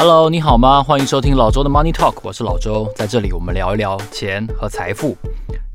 Hello，你好吗？欢迎收听老周的 Money Talk，我是老周，在这里我们聊一聊钱和财富。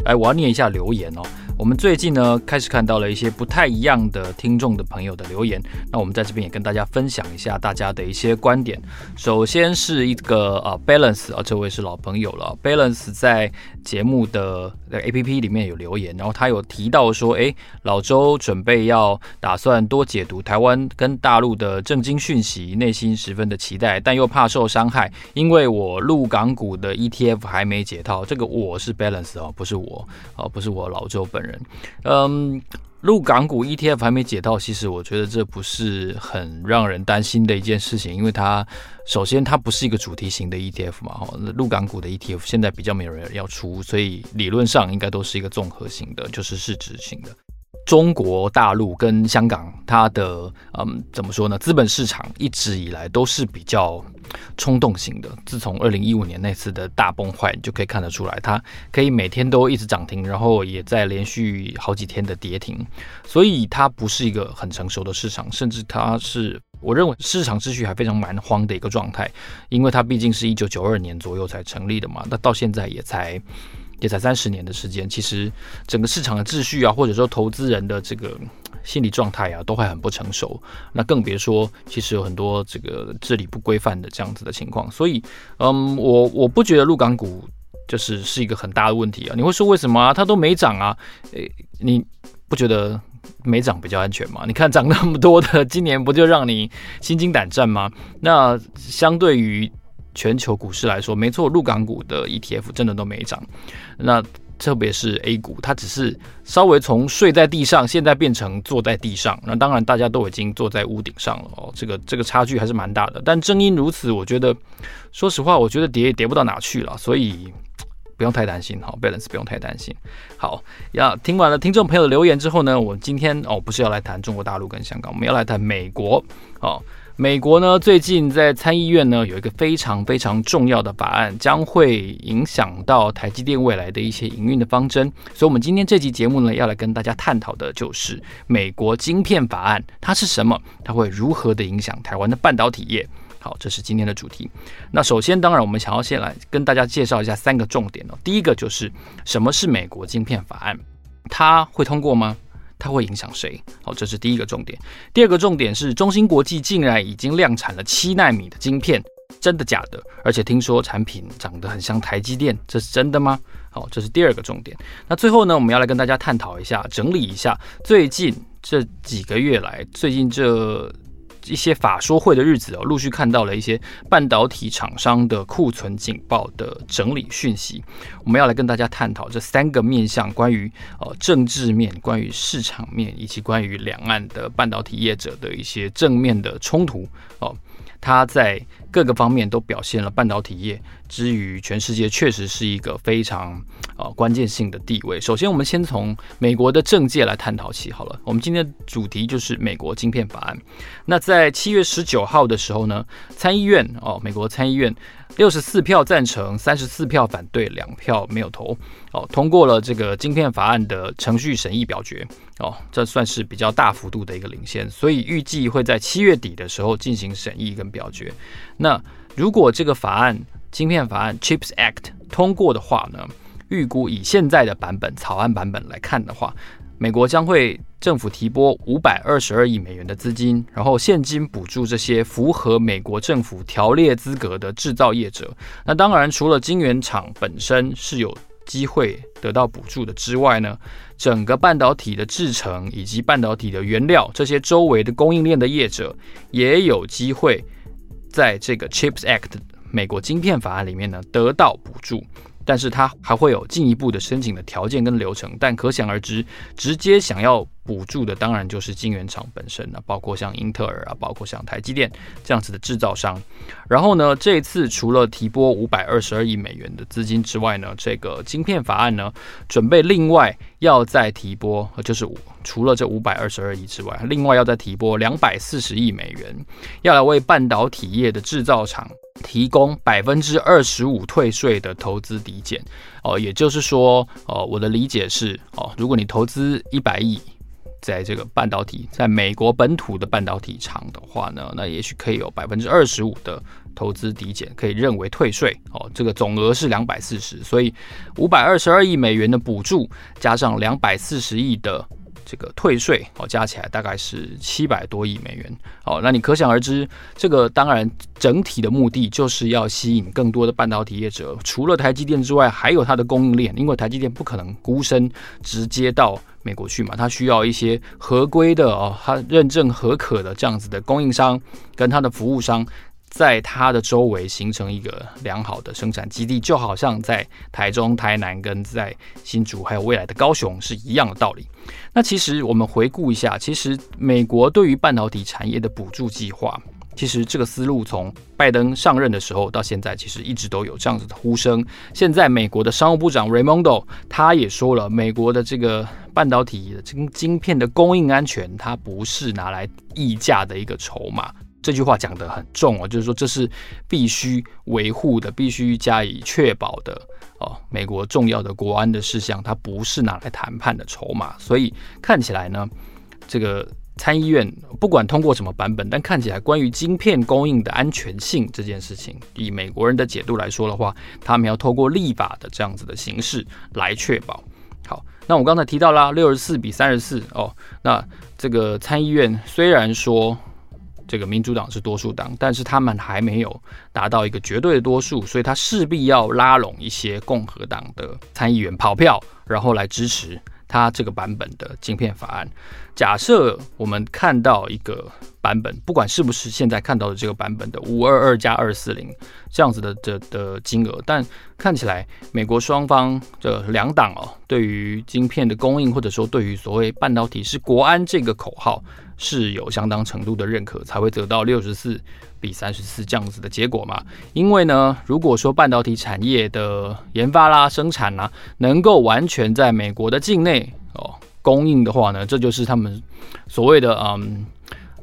哎，我要念一下留言哦。我们最近呢，开始看到了一些不太一样的听众的朋友的留言，那我们在这边也跟大家分享一下大家的一些观点。首先是一个呃 Balance 啊，这位是老朋友了。Balance 在节目的 APP 里面有留言，然后他有提到说，哎，老周准备要打算多解读台湾跟大陆的政经讯息，内心十分的期待，但又怕受伤害，因为我入港股的 ETF 还没解套。这个我是 Balance 哦，不是我哦，不是我老周本人。嗯，陆港股 ETF 还没解套，其实我觉得这不是很让人担心的一件事情，因为它首先它不是一个主题型的 ETF 嘛，哈，陆港股的 ETF 现在比较没有人要出，所以理论上应该都是一个综合型的，就是市值型的。中国大陆跟香港，它的嗯怎么说呢？资本市场一直以来都是比较冲动型的。自从二零一五年那次的大崩坏，你就可以看得出来，它可以每天都一直涨停，然后也在连续好几天的跌停。所以它不是一个很成熟的市场，甚至它是我认为市场秩序还非常蛮荒的一个状态，因为它毕竟是一九九二年左右才成立的嘛，那到现在也才。也才三十年的时间，其实整个市场的秩序啊，或者说投资人的这个心理状态啊，都还很不成熟。那更别说，其实有很多这个治理不规范的这样子的情况。所以，嗯，我我不觉得陆港股就是是一个很大的问题啊。你会说为什么啊？它都没涨啊？诶，你不觉得没涨比较安全吗？你看涨那么多的，今年不就让你心惊胆战吗？那相对于。全球股市来说，没错，陆港股的 ETF 真的都没涨。那特别是 A 股，它只是稍微从睡在地上，现在变成坐在地上。那当然，大家都已经坐在屋顶上了哦。这个这个差距还是蛮大的。但正因如此，我觉得，说实话，我觉得跌也跌不到哪去了。所以不用太担心哈，Balance 不用太担心。好，要听完了听众朋友的留言之后呢，我今天哦不是要来谈中国大陆跟香港，我们要来谈美国哦。美国呢，最近在参议院呢有一个非常非常重要的法案，将会影响到台积电未来的一些营运的方针。所以，我们今天这期节目呢，要来跟大家探讨的就是美国晶片法案，它是什么？它会如何的影响台湾的半导体业？好，这是今天的主题。那首先，当然我们想要先来跟大家介绍一下三个重点哦。第一个就是什么是美国晶片法案？它会通过吗？它会影响谁？好，这是第一个重点。第二个重点是，中芯国际竟然已经量产了七纳米的晶片，真的假的？而且听说产品长得很像台积电，这是真的吗？好，这是第二个重点。那最后呢，我们要来跟大家探讨一下，整理一下最近这几个月来，最近这。一些法说会的日子哦，陆续看到了一些半导体厂商的库存警报的整理讯息。我们要来跟大家探讨这三个面向：关于呃政治面、关于市场面，以及关于两岸的半导体业者的一些正面的冲突哦。它在各个方面都表现了半导体业之于全世界，确实是一个非常呃关键性的地位。首先，我们先从美国的政界来探讨起好了。我们今天的主题就是美国晶片法案。那在七月十九号的时候呢，参议院哦，美国参议院。六十四票赞成，三十四票反对，两票没有投，哦，通过了这个晶片法案的程序审议表决，哦，这算是比较大幅度的一个领先，所以预计会在七月底的时候进行审议跟表决。那如果这个法案晶片法案 Chips Act 通过的话呢，预估以现在的版本草案版本来看的话，美国将会政府提拨五百二十二亿美元的资金，然后现金补助这些符合美国政府条列资格的制造业者。那当然，除了晶圆厂本身是有机会得到补助的之外呢，整个半导体的制程以及半导体的原料这些周围的供应链的业者也有机会在这个 CHIPS Act 美国晶片法案里面呢得到补助。但是它还会有进一步的申请的条件跟流程。但可想而知，直接想要补助的当然就是晶圆厂本身了，包括像英特尔啊，包括像台积电这样子的制造商。然后呢，这一次除了提拨五百二十二亿美元的资金之外呢，这个晶片法案呢，准备另外要再提拨，就是除了这五百二十二亿之外，另外要再提拨两百四十亿美元，要来为半导体业的制造厂提供百分之二十五退税的投资抵减。哦，也就是说，哦，我的理解是，哦，如果你投资一百亿。在这个半导体，在美国本土的半导体厂的话呢，那也许可以有百分之二十五的投资抵减，可以认为退税哦。这个总额是两百四十，所以五百二十二亿美元的补助加上两百四十亿的。这个退税哦，加起来大概是七百多亿美元哦。那你可想而知，这个当然整体的目的就是要吸引更多的半导体业者，除了台积电之外，还有它的供应链，因为台积电不可能孤身直接到美国去嘛，它需要一些合规的哦，它认证合可的这样子的供应商跟它的服务商。在它的周围形成一个良好的生产基地，就好像在台中、台南跟在新竹，还有未来的高雄是一样的道理。那其实我们回顾一下，其实美国对于半导体产业的补助计划，其实这个思路从拜登上任的时候到现在，其实一直都有这样子的呼声。现在美国的商务部长 Raimondo 他也说了，美国的这个半导体的晶晶片的供应安全，它不是拿来议价的一个筹码。这句话讲得很重哦，就是说这是必须维护的、必须加以确保的哦。美国重要的国安的事项，它不是拿来谈判的筹码。所以看起来呢，这个参议院不管通过什么版本，但看起来关于晶片供应的安全性这件事情，以美国人的解读来说的话，他们要透过立法的这样子的形式来确保。好，那我刚才提到啦，六十四比三十四哦，那这个参议院虽然说。这个民主党是多数党，但是他们还没有达到一个绝对的多数，所以他势必要拉拢一些共和党的参议员跑票，然后来支持他这个版本的晶片法案。假设我们看到一个版本，不管是不是现在看到的这个版本的五二二加二四零这样子的的的金额，但看起来美国双方的两党哦，对于晶片的供应，或者说对于所谓半导体是国安这个口号。是有相当程度的认可，才会得到六十四比三十四这样子的结果嘛？因为呢，如果说半导体产业的研发啦、生产啦，能够完全在美国的境内哦供应的话呢，这就是他们所谓的嗯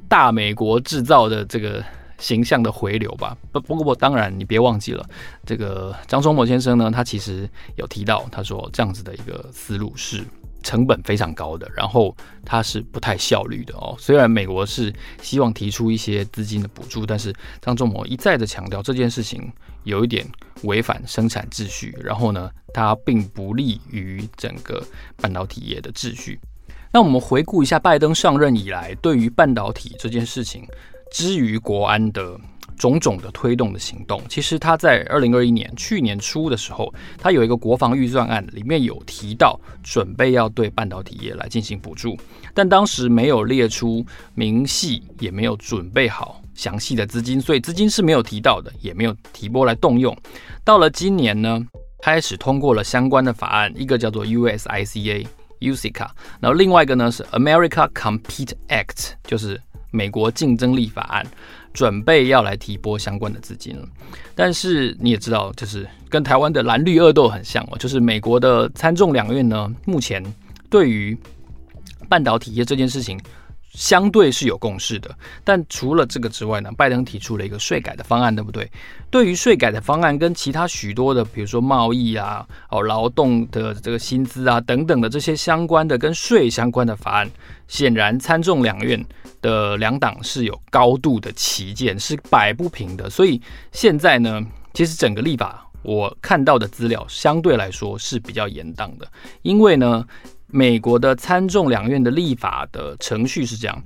大美国制造的这个形象的回流吧。不不过当然你别忘记了，这个张忠谋先生呢，他其实有提到，他说这样子的一个思路是。成本非常高的，然后它是不太效率的哦。虽然美国是希望提出一些资金的补助，但是张仲谋一再的强调这件事情有一点违反生产秩序，然后呢，它并不利于整个半导体业的秩序。那我们回顾一下拜登上任以来对于半导体这件事情，之于国安的。种种的推动的行动，其实他在二零二一年去年初的时候，他有一个国防预算案，里面有提到准备要对半导体业来进行补助，但当时没有列出明细，也没有准备好详细的资金，所以资金是没有提到的，也没有提拨来动用。到了今年呢，开始通过了相关的法案，一个叫做 USICA USICA，然后另外一个呢是 America Compete Act，就是美国竞争力法案。准备要来提拨相关的资金了，但是你也知道，就是跟台湾的蓝绿恶斗很像哦，就是美国的参众两院呢，目前对于半导体业这件事情相对是有共识的。但除了这个之外呢，拜登提出了一个税改的方案，对不对？对于税改的方案跟其他许多的，比如说贸易啊、哦劳动的这个薪资啊等等的这些相关的跟税相关的法案，显然参众两院。的两党是有高度的旗舰，是摆不平的。所以现在呢，其实整个立法我看到的资料相对来说是比较严当的，因为呢，美国的参众两院的立法的程序是这样：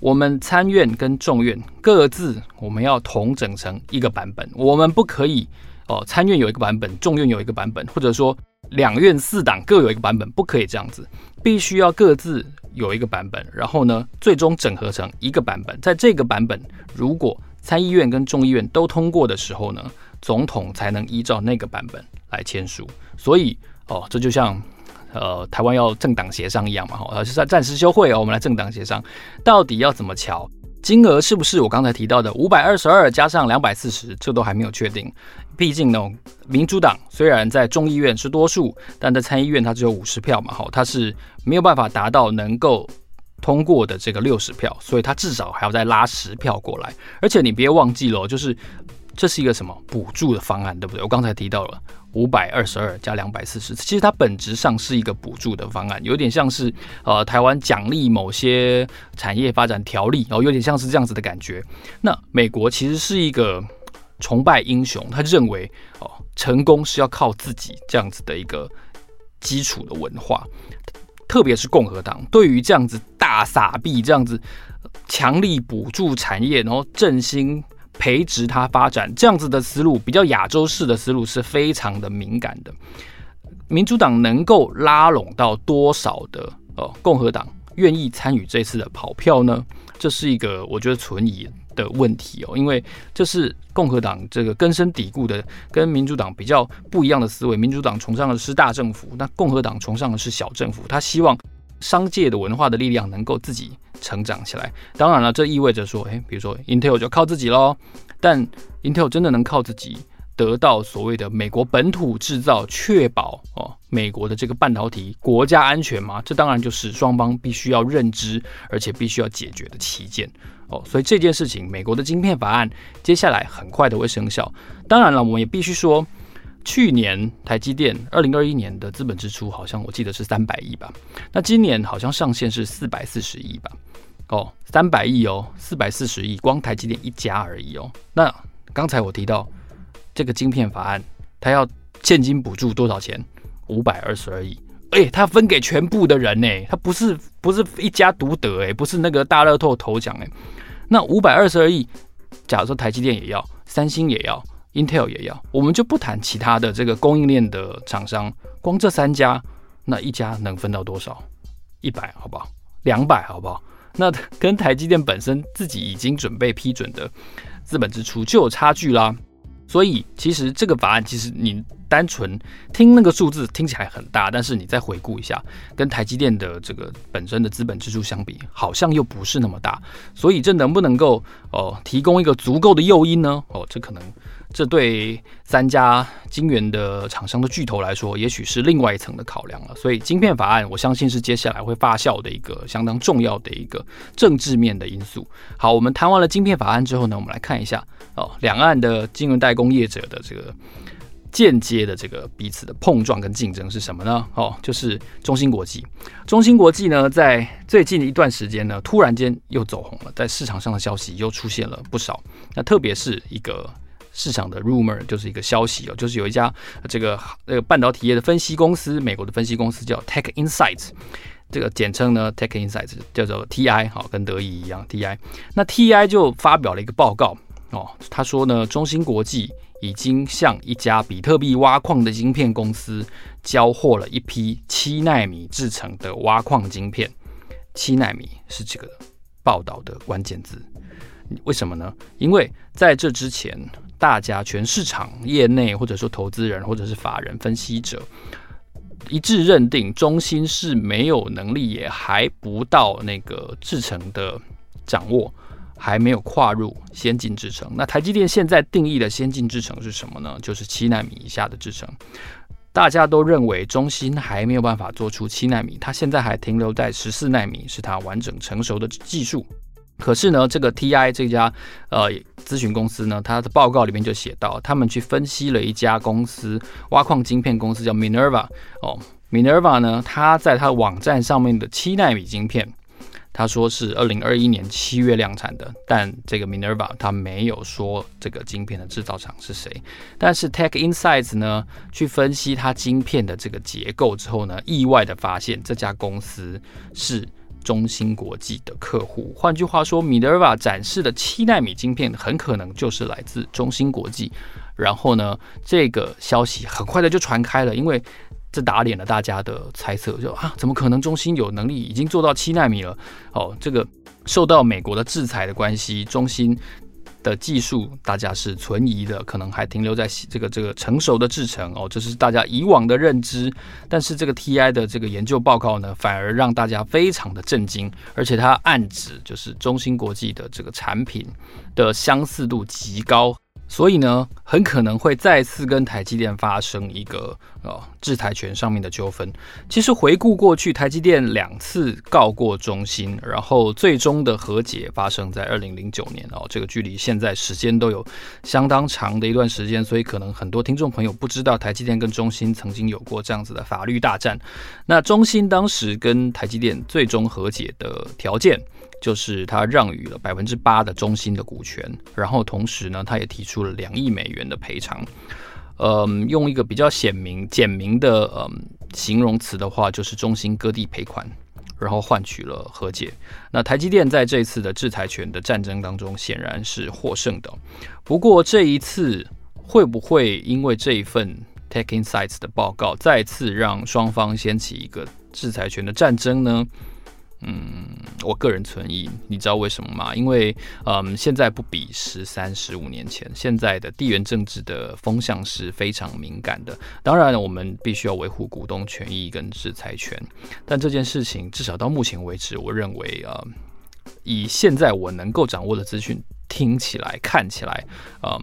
我们参院跟众院各自我们要统整成一个版本，我们不可以哦，参院有一个版本，众院有一个版本，或者说两院四党各有一个版本，不可以这样子，必须要各自。有一个版本，然后呢，最终整合成一个版本。在这个版本，如果参议院跟众议院都通过的时候呢，总统才能依照那个版本来签署。所以哦，这就像呃台湾要政党协商一样嘛，哈，呃，是在暂时休会哦，我们来政党协商，到底要怎么乔？金额是不是我刚才提到的五百二十二加上两百四十？这都还没有确定。毕竟呢，民主党虽然在众议院是多数，但在参议院它只有五十票嘛，哈，它是没有办法达到能够通过的这个六十票，所以它至少还要再拉十票过来。而且你别忘记了，就是这是一个什么补助的方案，对不对？我刚才提到了。五百二十二加两百四十，其实它本质上是一个补助的方案，有点像是呃台湾奖励某些产业发展条例，然后有点像是这样子的感觉。那美国其实是一个崇拜英雄，他认为哦成功是要靠自己这样子的一个基础的文化，特别是共和党对于这样子大撒币、这样子强力补助产业，然后振兴。培植它发展这样子的思路，比较亚洲式的思路是非常的敏感的。民主党能够拉拢到多少的呃共和党愿意参与这次的跑票呢？这是一个我觉得存疑的问题哦，因为这是共和党这个根深蒂固的跟民主党比较不一样的思维。民主党崇尚的是大政府，那共和党崇尚的是小政府。他希望商界的文化的力量能够自己。成长起来，当然了，这意味着说，诶，比如说 Intel 就靠自己喽。但 Intel 真的能靠自己得到所谓的美国本土制造，确保哦美国的这个半导体国家安全吗？这当然就是双方必须要认知，而且必须要解决的旗舰哦。所以这件事情，美国的晶片法案接下来很快的会生效。当然了，我们也必须说。去年台积电二零二一年的资本支出好像我记得是三百亿吧，那今年好像上限是四百四十亿吧？哦，三百亿哦，四百四十亿，光台积电一家而已哦。那刚才我提到这个晶片法案，它要现金补助多少钱？五百二十二亿，哎，它分给全部的人呢，它不是不是一家独得哎，不是那个大乐透头奖哎。那五百二十二亿，假如说台积电也要，三星也要。Intel 也要，我们就不谈其他的这个供应链的厂商，光这三家，那一家能分到多少？一百，好不好？两百，好不好？那 跟台积电本身自己已经准备批准的资本支出就有差距啦。所以，其实这个法案，其实你单纯听那个数字听起来很大，但是你再回顾一下，跟台积电的这个本身的资本支出相比，好像又不是那么大。所以，这能不能够哦提供一个足够的诱因呢？哦，这可能。这对三家晶圆的厂商的巨头来说，也许是另外一层的考量了。所以，晶片法案，我相信是接下来会发酵的一个相当重要的一个政治面的因素。好，我们谈完了晶片法案之后呢，我们来看一下哦，两岸的晶圆代工业者的这个间接的这个彼此的碰撞跟竞争是什么呢？哦，就是中芯国际。中芯国际呢，在最近的一段时间呢，突然间又走红了，在市场上的消息又出现了不少。那特别是一个。市场的 rumor 就是一个消息哦，就是有一家这个那个半导体业的分析公司，美国的分析公司叫 Tech Insights，这个简称呢 Tech Insights 叫做 TI，好，跟德仪一样 TI。那 TI 就发表了一个报告哦，他说呢，中芯国际已经向一家比特币挖矿的晶片公司交货了一批七纳米制成的挖矿晶片，七纳米是这个报道的关键字。为什么呢？因为在这之前。大家全市场业内或者说投资人或者是法人分析者一致认定，中芯是没有能力，也还不到那个制程的掌握，还没有跨入先进制程。那台积电现在定义的先进制程是什么呢？就是七纳米以下的制程。大家都认为中芯还没有办法做出七纳米，它现在还停留在十四纳米，是它完整成熟的技术。可是呢，这个 TI 这家呃咨询公司呢，它的报告里面就写到，他们去分析了一家公司挖矿晶片公司叫 Minerva 哦，Minerva 呢，它在它网站上面的七纳米晶片，他说是二零二一年七月量产的，但这个 Minerva 它没有说这个晶片的制造厂是谁。但是 Tech Insights 呢，去分析它晶片的这个结构之后呢，意外的发现这家公司是。中芯国际的客户，换句话说，Minerva 展示的七纳米晶片很可能就是来自中芯国际。然后呢，这个消息很快的就传开了，因为这打脸了大家的猜测，就啊，怎么可能中芯有能力已经做到七纳米了？哦，这个受到美国的制裁的关系，中芯的技术，大家是存疑的，可能还停留在这个这个成熟的制程哦，这是大家以往的认知。但是这个 TI 的这个研究报告呢，反而让大家非常的震惊，而且它暗指就是中芯国际的这个产品的相似度极高。所以呢，很可能会再次跟台积电发生一个呃制裁权上面的纠纷。其实回顾过去，台积电两次告过中芯，然后最终的和解发生在二零零九年哦，这个距离现在时间都有相当长的一段时间，所以可能很多听众朋友不知道台积电跟中芯曾经有过这样子的法律大战。那中芯当时跟台积电最终和解的条件。就是他让予了百分之八的中芯的股权，然后同时呢，他也提出了两亿美元的赔偿。嗯，用一个比较显明、简明的嗯形容词的话，就是中心割地赔款，然后换取了和解。那台积电在这次的制裁权的战争当中，显然是获胜的。不过这一次会不会因为这一份 Tech Insights 的报告，再次让双方掀起一个制裁权的战争呢？嗯，我个人存疑，你知道为什么吗？因为，嗯，现在不比十三、十五年前，现在的地缘政治的风向是非常敏感的。当然，我们必须要维护股东权益跟制裁权，但这件事情至少到目前为止，我认为啊，以现在我能够掌握的资讯，听起来、看起来，嗯，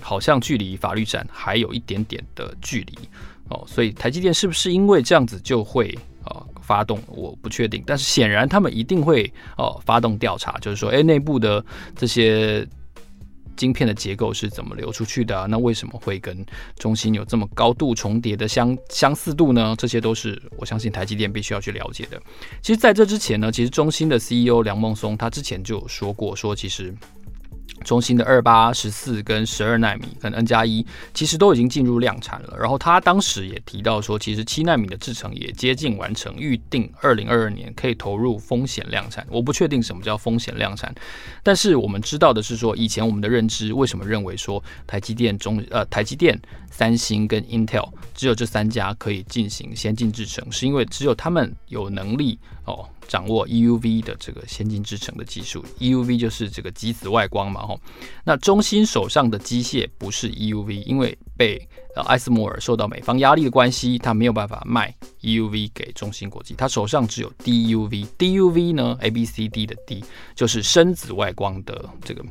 好像距离法律战还有一点点的距离哦。所以，台积电是不是因为这样子就会？呃，发动我不确定，但是显然他们一定会呃发动调查，就是说，诶，内部的这些晶片的结构是怎么流出去的？那为什么会跟中芯有这么高度重叠的相 相似度呢？这些都是我相信台积电必须要去了解的。其实，在这之前呢，其实中芯的 CEO 梁孟松他之前就有说过，说其实。中芯的二八、十四跟十二纳米跟 N 加一，其实都已经进入量产了。然后他当时也提到说，其实七纳米的制程也接近完成，预定二零二二年可以投入风险量产。我不确定什么叫风险量产，但是我们知道的是说，以前我们的认知为什么认为说台积电中呃台积电、三星跟 Intel 只有这三家可以进行先进制程，是因为只有他们有能力哦。掌握 EUV 的这个先进制程的技术，EUV 就是这个极紫外光嘛，吼。那中芯手上的机械不是 EUV，因为被呃艾斯摩尔受到美方压力的关系，他没有办法卖 EUV 给中芯国际，他手上只有 DUV，DUV 呢，A B C D 的 D 就是深紫外光的这个。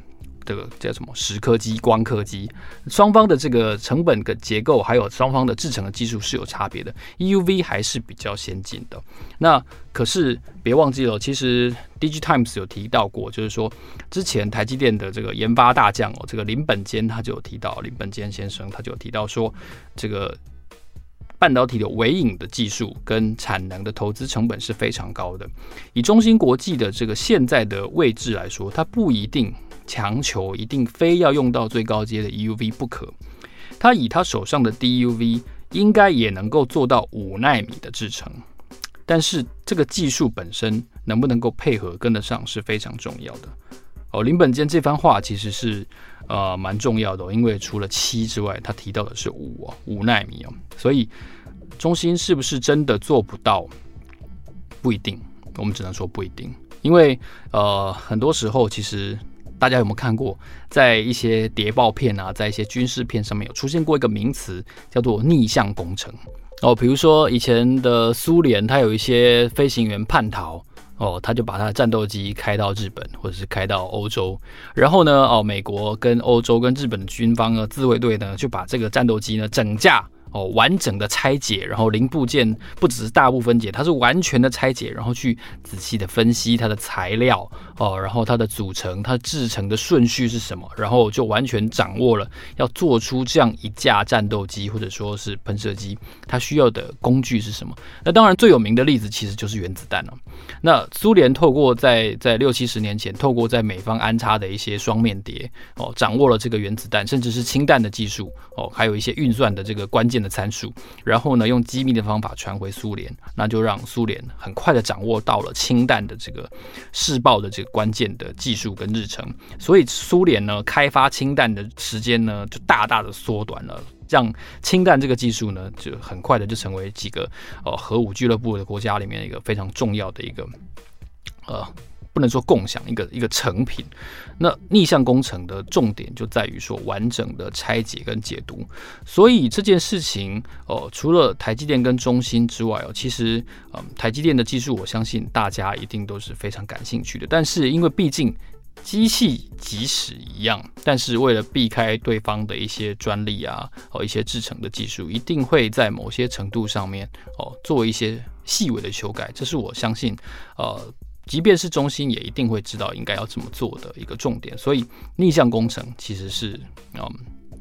这个叫什么？石刻机、光刻机，双方的这个成本跟结构，还有双方的制成的技术是有差别的。EUV 还是比较先进的。那可是别忘记了，其实 DigiTimes 有提到过，就是说之前台积电的这个研发大将哦，这个林本坚他就有提到，林本坚先生他就有提到说，这个半导体的微影的技术跟产能的投资成本是非常高的。以中芯国际的这个现在的位置来说，它不一定。强求一定非要用到最高阶的 EUV 不可，它以他手上的 DUV 应该也能够做到五纳米的制程，但是这个技术本身能不能够配合跟得上是非常重要的。哦，林本坚这番话其实是呃蛮重要的，因为除了七之外，他提到的是五哦，五纳米哦，所以中心是不是真的做不到？不一定，我们只能说不一定，因为呃很多时候其实。大家有没有看过，在一些谍报片啊，在一些军事片上面有出现过一个名词，叫做逆向工程哦。比如说以前的苏联，它有一些飞行员叛逃哦，他就把他的战斗机开到日本或者是开到欧洲，然后呢，哦，美国跟欧洲跟日本的军方呢，自卫队呢，就把这个战斗机呢整架。哦，完整的拆解，然后零部件不只是大部分解，它是完全的拆解，然后去仔细的分析它的材料哦，然后它的组成、它制成的顺序是什么，然后就完全掌握了要做出这样一架战斗机或者说是喷射机，它需要的工具是什么？那当然最有名的例子其实就是原子弹了。那苏联透过在在六七十年前，透过在美方安插的一些双面谍哦，掌握了这个原子弹，甚至是氢弹的技术哦，还有一些运算的这个关键的参数，然后呢，用机密的方法传回苏联，那就让苏联很快的掌握到了氢弹的这个试爆的这个关键的技术跟日程，所以苏联呢，开发氢弹的时间呢就大大的缩短了，让氢弹这个技术呢就很快的就成为几个呃核武俱乐部的国家里面一个非常重要的一个呃不能说共享一个一个成品。那逆向工程的重点就在于说完整的拆解跟解读。所以这件事情哦，除了台积电跟中芯之外哦，其实嗯，台积电的技术，我相信大家一定都是非常感兴趣的。但是因为毕竟机器即使一样，但是为了避开对方的一些专利啊，哦，一些制成的技术，一定会在某些程度上面哦，做一些细微的修改。这是我相信，呃，即便是中心也一定会知道应该要怎么做的一个重点。所以逆向工程其实是嗯，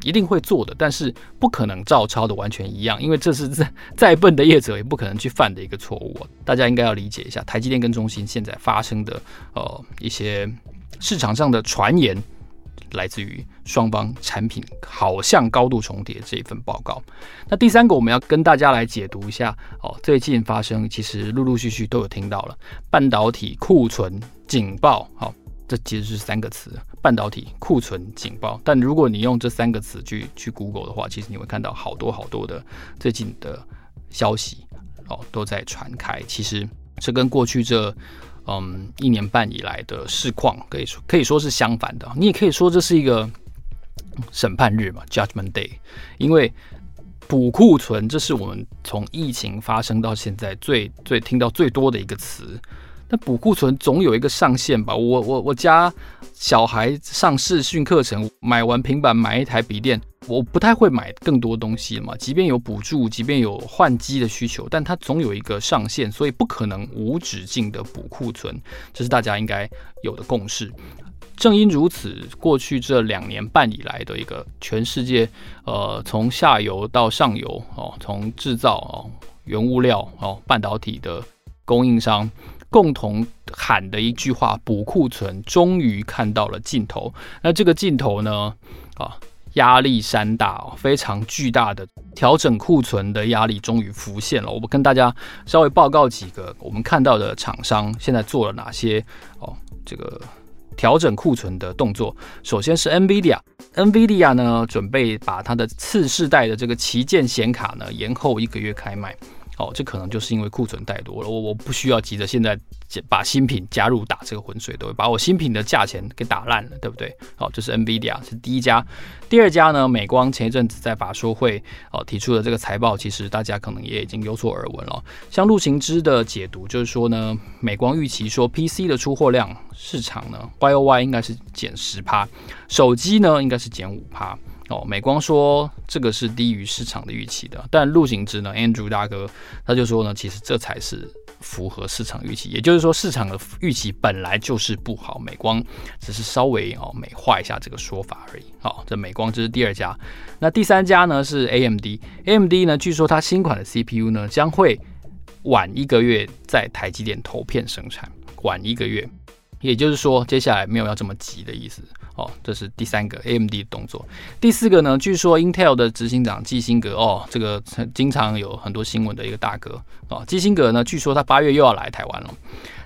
一定会做的，但是不可能照抄的完全一样，因为这是再再笨的业者也不可能去犯的一个错误。大家应该要理解一下，台积电跟中心现在发生的呃一些。市场上的传言来自于双方产品好像高度重叠这一份报告。那第三个，我们要跟大家来解读一下哦。最近发生，其实陆陆续续都有听到了半导体库存警报。好，这其实是三个词：半导体库存警报。但如果你用这三个词去去 Google 的话，其实你会看到好多好多的最近的消息哦，都在传开。其实这跟过去这。嗯，一年半以来的市况可以说可以说是相反的。你也可以说这是一个审判日嘛，Judgment Day。因为补库存，这是我们从疫情发生到现在最最听到最多的一个词。那补库存总有一个上限吧？我我我家小孩上视讯课程，买完平板买一台笔电。我不太会买更多东西嘛，即便有补助，即便有换机的需求，但它总有一个上限，所以不可能无止境的补库存，这是大家应该有的共识。正因如此，过去这两年半以来的一个全世界，呃，从下游到上游哦，从制造哦，原物料哦，半导体的供应商共同喊的一句话：补库存，终于看到了尽头。那这个尽头呢？啊。压力山大哦，非常巨大的调整库存的压力终于浮现了。我们跟大家稍微报告几个我们看到的厂商现在做了哪些哦，这个调整库存的动作。首先是 NVIDIA，NVIDIA 呢准备把它的次世代的这个旗舰显卡呢延后一个月开卖。哦，这可能就是因为库存太多了，我我不需要急着现在把新品加入打这个浑水，都会把我新品的价钱给打烂了，对不对？好，这是 NVIDIA 是第一家，第二家呢，美光前一阵子在法说会哦提出的这个财报，其实大家可能也已经有所耳闻了。像陆行之的解读就是说呢，美光预期说 PC 的出货量市场呢，YOY 应该是减十趴，手机呢应该是减五趴。哦，美光说这个是低于市场的预期的，但陆行之呢，Andrew 大哥他就说呢，其实这才是符合市场预期，也就是说市场的预期本来就是不好，美光只是稍微哦美化一下这个说法而已。好，这美光这是第二家，那第三家呢是 AMD，AMD 呢据说它新款的 CPU 呢将会晚一个月在台积电投片生产，晚一个月，也就是说接下来没有要这么急的意思。哦，这是第三个 AMD 的动作。第四个呢，据说 Intel 的执行长基辛格哦，这个经常有很多新闻的一个大哥哦，基辛格呢，据说他八月又要来台湾了。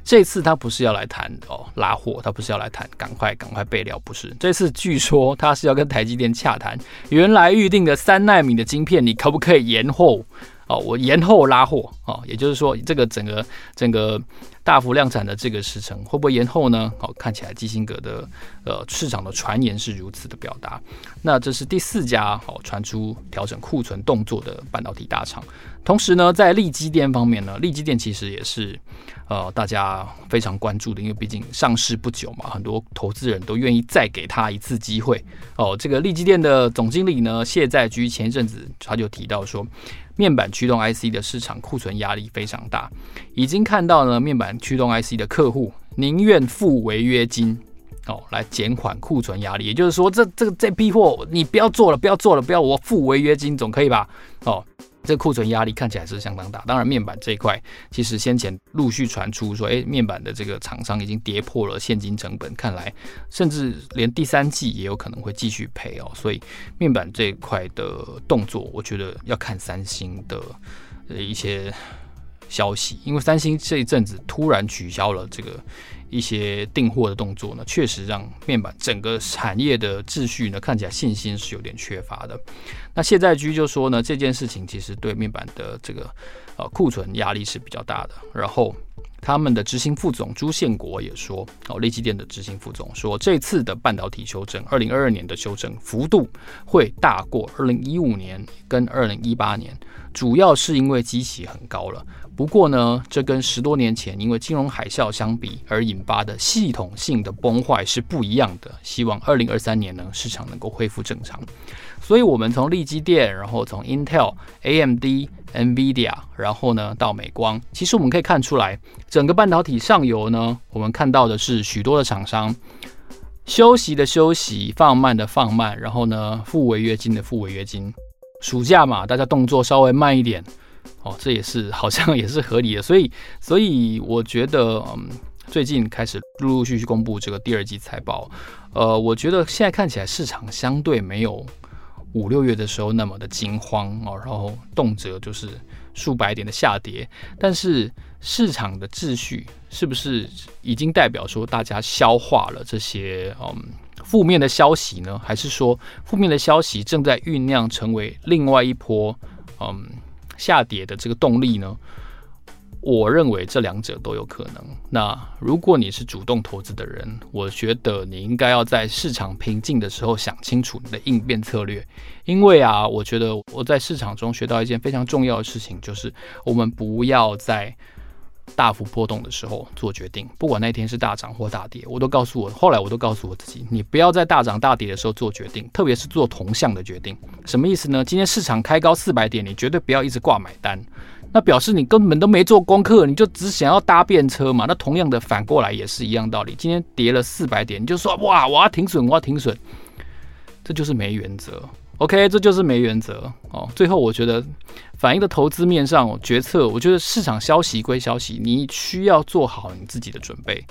这次他不是要来谈哦拉货，他不是要来谈赶快赶快备料，不是。这次据说他是要跟台积电洽谈，原来预定的三纳米的晶片，你可不可以延后？哦，我延后拉货哦，也就是说，这个整个整个大幅量产的这个时程会不会延后呢？哦，看起来基辛格的呃市场的传言是如此的表达。那这是第四家哦传出调整库存动作的半导体大厂。同时呢，在利基电方面呢，利基电其实也是呃大家非常关注的，因为毕竟上市不久嘛，很多投资人都愿意再给他一次机会。哦，这个利基电的总经理呢谢在居前一阵子他就提到说。面板驱动 IC 的市场库存压力非常大，已经看到呢，面板驱动 IC 的客户宁愿付违约金哦，来减缓库存压力。也就是说，这这个这批货你不要做了，不要做了，不要我付违约金总可以吧？哦。这库存压力看起来是相当大，当然面板这一块，其实先前陆续传出说，哎，面板的这个厂商已经跌破了现金成本，看来甚至连第三季也有可能会继续赔哦，所以面板这一块的动作，我觉得要看三星的一些消息，因为三星这一阵子突然取消了这个。一些订货的动作呢，确实让面板整个产业的秩序呢，看起来信心是有点缺乏的。那谢在居就说呢，这件事情其实对面板的这个呃库存压力是比较大的。然后他们的执行副总朱宪国也说，哦，力积电的执行副总说，这次的半导体修正，二零二二年的修正幅度会大过二零一五年跟二零一八年，主要是因为基期很高了。不过呢，这跟十多年前因为金融海啸相比而引发的系统性的崩坏是不一样的。希望二零二三年呢，市场能够恢复正常。所以，我们从利基电，然后从 Intel、AMD、NVIDIA，然后呢到美光，其实我们可以看出来，整个半导体上游呢，我们看到的是许多的厂商休息的休息，放慢的放慢，然后呢付违约金的付违约金。暑假嘛，大家动作稍微慢一点。哦，这也是好像也是合理的，所以所以我觉得，嗯，最近开始陆陆续续公布这个第二季财报，呃，我觉得现在看起来市场相对没有五六月的时候那么的惊慌哦，然后动辄就是数百点的下跌，但是市场的秩序是不是已经代表说大家消化了这些嗯负面的消息呢？还是说负面的消息正在酝酿成为另外一波嗯？下跌的这个动力呢，我认为这两者都有可能。那如果你是主动投资的人，我觉得你应该要在市场平静的时候想清楚你的应变策略。因为啊，我觉得我在市场中学到一件非常重要的事情，就是我们不要在大幅波动的时候做决定，不管那天是大涨或大跌，我都告诉我，后来我都告诉我自己，你不要在大涨大跌的时候做决定，特别是做同向的决定。什么意思呢？今天市场开高四百点，你绝对不要一直挂买单，那表示你根本都没做功课，你就只想要搭便车嘛。那同样的反过来也是一样道理，今天跌了四百点，你就说哇，我要停损，我要停损，这就是没原则。OK，这就是没原则哦。最后，我觉得反映的投资面上决策，我觉得市场消息归消息，你需要做好你自己的准备。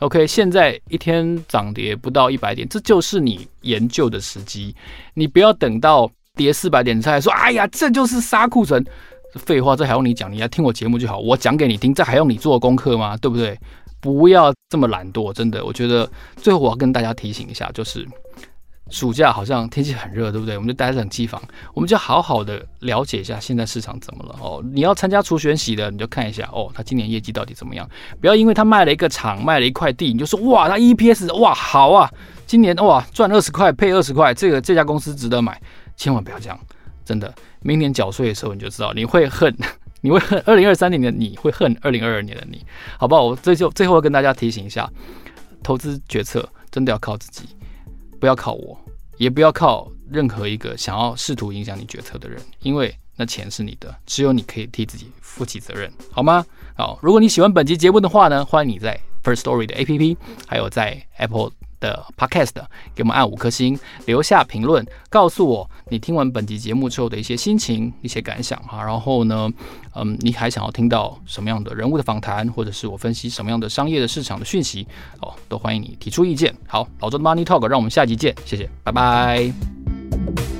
OK，现在一天涨跌不到一百点，这就是你研究的时机。你不要等到跌四百点才说，哎呀，这就是杀库存。废话，这还用你讲？你来听我节目就好，我讲给你听，这还用你做功课吗？对不对？不要这么懒惰，真的。我觉得最后我要跟大家提醒一下，就是。暑假好像天气很热，对不对？我们就待在冷气房，我们就好好的了解一下现在市场怎么了哦。你要参加除权息的，你就看一下哦，他今年业绩到底怎么样？不要因为他卖了一个厂，卖了一块地，你就说哇，他 EPS 哇好啊，今年哇赚二十块配二十块，这个这家公司值得买，千万不要这样，真的。明年缴税的时候你就知道，你会恨，你会恨二零二三年的你会恨二零二二年的你，好不好？我这就最后跟大家提醒一下，投资决策真的要靠自己，不要靠我。也不要靠任何一个想要试图影响你决策的人，因为那钱是你的，只有你可以替自己负起责任，好吗？好，如果你喜欢本期节目的话呢，欢迎你在 First Story 的 APP，还有在 Apple。的 Podcast 给我们按五颗星，留下评论，告诉我你听完本集节目之后的一些心情、一些感想哈。然后呢，嗯，你还想要听到什么样的人物的访谈，或者是我分析什么样的商业的市场的讯息哦，都欢迎你提出意见。好，老周的 Money Talk，让我们下集见，谢谢，拜拜。